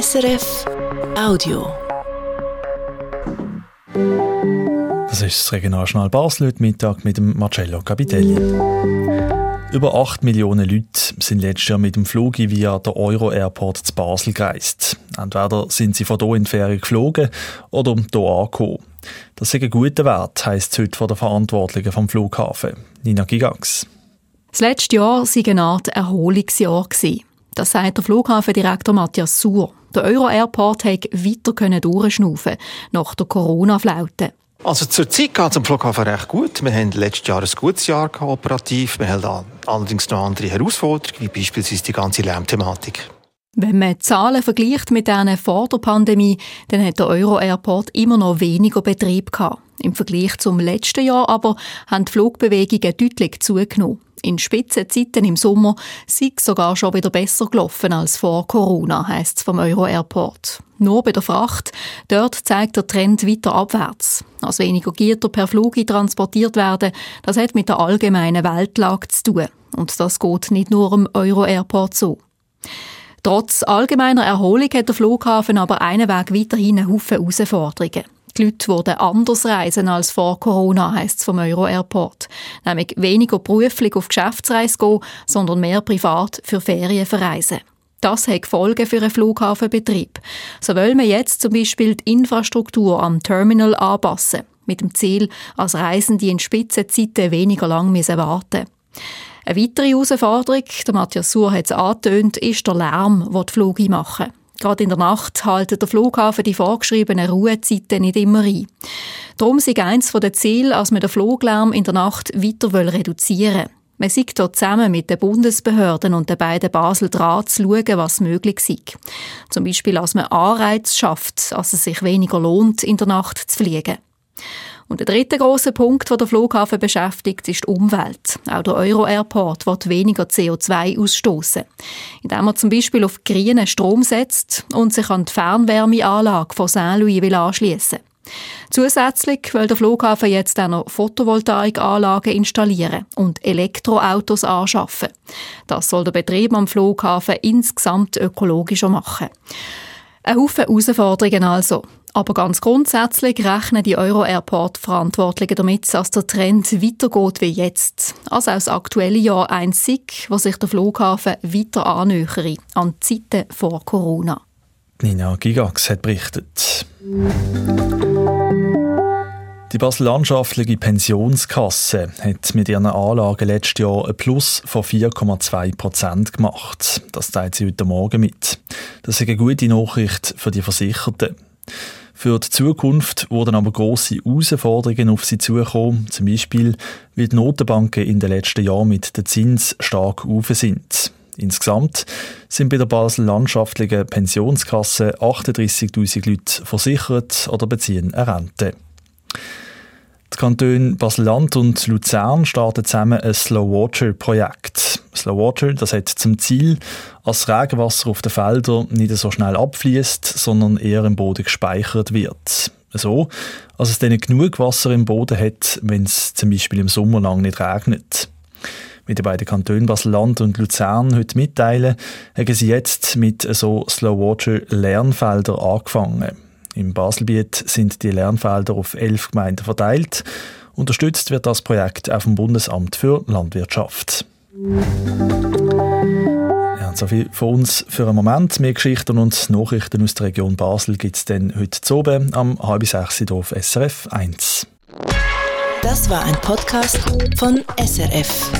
SRF Audio. Das ist das Regionaljournal Basel heute Mittag mit dem Marcello Capitelli. Über 8 Millionen Leute sind letztes Jahr mit dem Flug via der Euro Airport zu Basel gereist. Entweder sind sie von hier in die Ferien geflogen oder hier angekommen. Das ist ein guter Wert, heisst es heute von der Verantwortlichen vom Flughafen, Nina Gigax. Das letzte Jahr war eine Art Erholungsjahr. Das sagt der Flughafendirektor Matthias Suhr. Der Euro Airport konnte weiter durchschnaufen nach der Corona-Flaute. Also zur Zeit geht es am Flughafen recht gut. Wir haben letztes Jahr ein gutes Jahr operativ. Wir haben allerdings noch andere Herausforderungen, wie beispielsweise die ganze Lärmthematik. Wenn man Zahlen vergleicht mit denen vor der Pandemie, dann hat der Euro Airport immer noch weniger Betrieb gehabt. Im Vergleich zum letzten Jahr aber haben die Flugbewegungen deutlich zugenommen. In Spitzenzeiten im Sommer sei es sogar schon wieder besser gelaufen als vor Corona, heisst es vom Euro Airport. Nur bei der Fracht, dort zeigt der Trend weiter abwärts. Als weniger Gitter per Flug transportiert werden, das hat mit der allgemeinen Weltlage zu tun. Und das geht nicht nur am Euro Airport so. Trotz allgemeiner Erholung hat der Flughafen aber einen Weg weiterhin Haufen Herausforderungen. Die Leute würden anders reisen als vor Corona, heisst es vom Euro Airport. Nämlich weniger beruflich auf Geschäftsreise gehen, sondern mehr privat für Ferien verreisen. Das hat Folgen für einen Flughafenbetrieb. So wollen wir jetzt zum Beispiel die Infrastruktur am Terminal anpassen, mit dem Ziel, als Reisende in Spitzenzeiten weniger lang müssen warten Eine weitere Herausforderung, der Matthias Suhr hat es angetönt, ist der Lärm, den die Flüge machen. Gerade in der Nacht halten der Flughafen die vorgeschriebenen Ruhezeiten nicht immer ein. Darum ist eines der Ziele, als man den Fluglärm in der Nacht weiter reduzieren will. Man sieht dort zusammen mit den Bundesbehörden und den beiden Basel dran zu schauen, was möglich ist. Zum Beispiel, als man Anreiz schafft, dass es sich weniger lohnt, in der Nacht zu fliegen. Und der dritte große Punkt, der der Flughafen beschäftigt, ist die Umwelt. Auch der Euro Airport wird weniger CO2 ausstoßen, indem er zum Beispiel auf grünen Strom setzt und sich an die Fernwärmeanlage von Saint-Louis anschließen will. Zusätzlich will der Flughafen jetzt auch noch Photovoltaikanlagen installieren und Elektroautos anschaffen. Das soll der Betrieb am Flughafen insgesamt ökologischer machen. Ein Haufen Herausforderungen also. Aber ganz grundsätzlich rechnen die Euro Airport Verantwortlichen damit, dass der Trend weitergeht wie jetzt. Also auch das aktuelle Jahr einzig, wo sich der Flughafen weiter annähere an die Zeiten vor Corona. Nina Gigax hat berichtet. Die Basel Landschaftliche Pensionskasse hat mit ihren Anlagen letztes Jahr ein Plus von 4,2 Prozent gemacht. Das teilt sie heute Morgen mit. Das ist eine gute Nachricht für die Versicherten. Für die Zukunft wurden aber grosse Herausforderungen auf sie zukommen, zum Beispiel, weil die Notenbanken in den letzten Jahren mit den Zins stark auf sind. Insgesamt sind bei der Basel Landschaftlichen Pensionskasse 38.000 Leute versichert oder beziehen eine Rente. Die Kantone Basel-Land und Luzern starten zusammen ein Slow-Water-Projekt. Slow-Water das hat zum Ziel, dass Regenwasser auf den Feldern nicht so schnell abfließt, sondern eher im Boden gespeichert wird. So, dass es dann genug Wasser im Boden hat, wenn es zum Beispiel im Sommer lang nicht regnet. Wie die beiden Kantone Basel-Land und Luzern heute mitteilen, haben sie jetzt mit so Slow-Water-Lernfeldern angefangen. Im Baselbiet sind die Lernfelder auf elf Gemeinden verteilt. Unterstützt wird das Projekt auch vom Bundesamt für Landwirtschaft. Ja, so viel von uns für einen Moment. Mehr Geschichten und Nachrichten aus der Region Basel gibt es dann heute oben am halb sechs auf SRF 1. Das war ein Podcast von SRF.